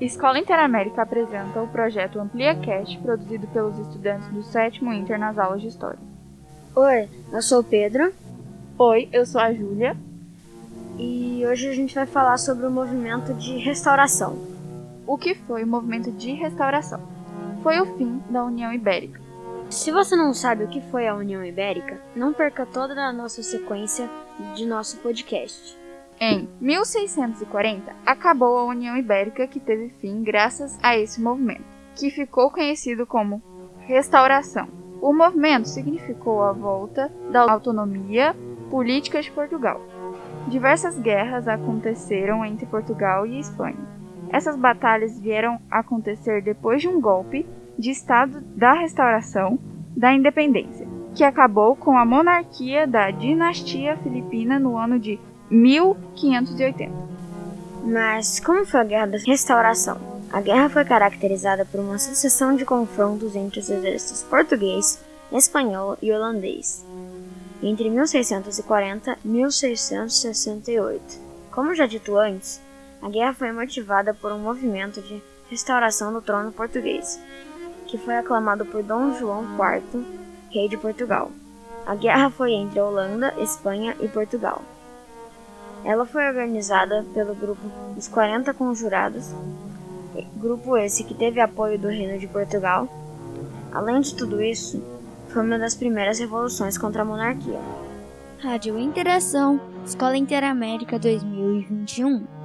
Escola Interamérica apresenta o projeto AmpliaCast, produzido pelos estudantes do sétimo Inter nas aulas de História. Oi, eu sou o Pedro. Oi, eu sou a Júlia. E hoje a gente vai falar sobre o movimento de restauração. O que foi o movimento de restauração? Foi o fim da União Ibérica. Se você não sabe o que foi a União Ibérica, não perca toda a nossa sequência de nosso podcast. Em 1640, acabou a União Ibérica, que teve fim graças a esse movimento, que ficou conhecido como Restauração. O movimento significou a volta da autonomia política de Portugal. Diversas guerras aconteceram entre Portugal e Espanha. Essas batalhas vieram acontecer depois de um golpe de Estado da restauração da independência, que acabou com a monarquia da dinastia filipina no ano de 1580. Mas como foi a Guerra da Restauração? A guerra foi caracterizada por uma sucessão de confrontos entre os exércitos português, espanhol e holandês, entre 1640 e 1668. Como já dito antes, a guerra foi motivada por um movimento de restauração do trono português, que foi aclamado por Dom João IV, rei de Portugal. A guerra foi entre Holanda, Espanha e Portugal. Ela foi organizada pelo grupo dos 40 Conjurados, grupo esse que teve apoio do Reino de Portugal. Além de tudo isso, foi uma das primeiras revoluções contra a monarquia. Rádio Interação, Escola Interamérica 2021.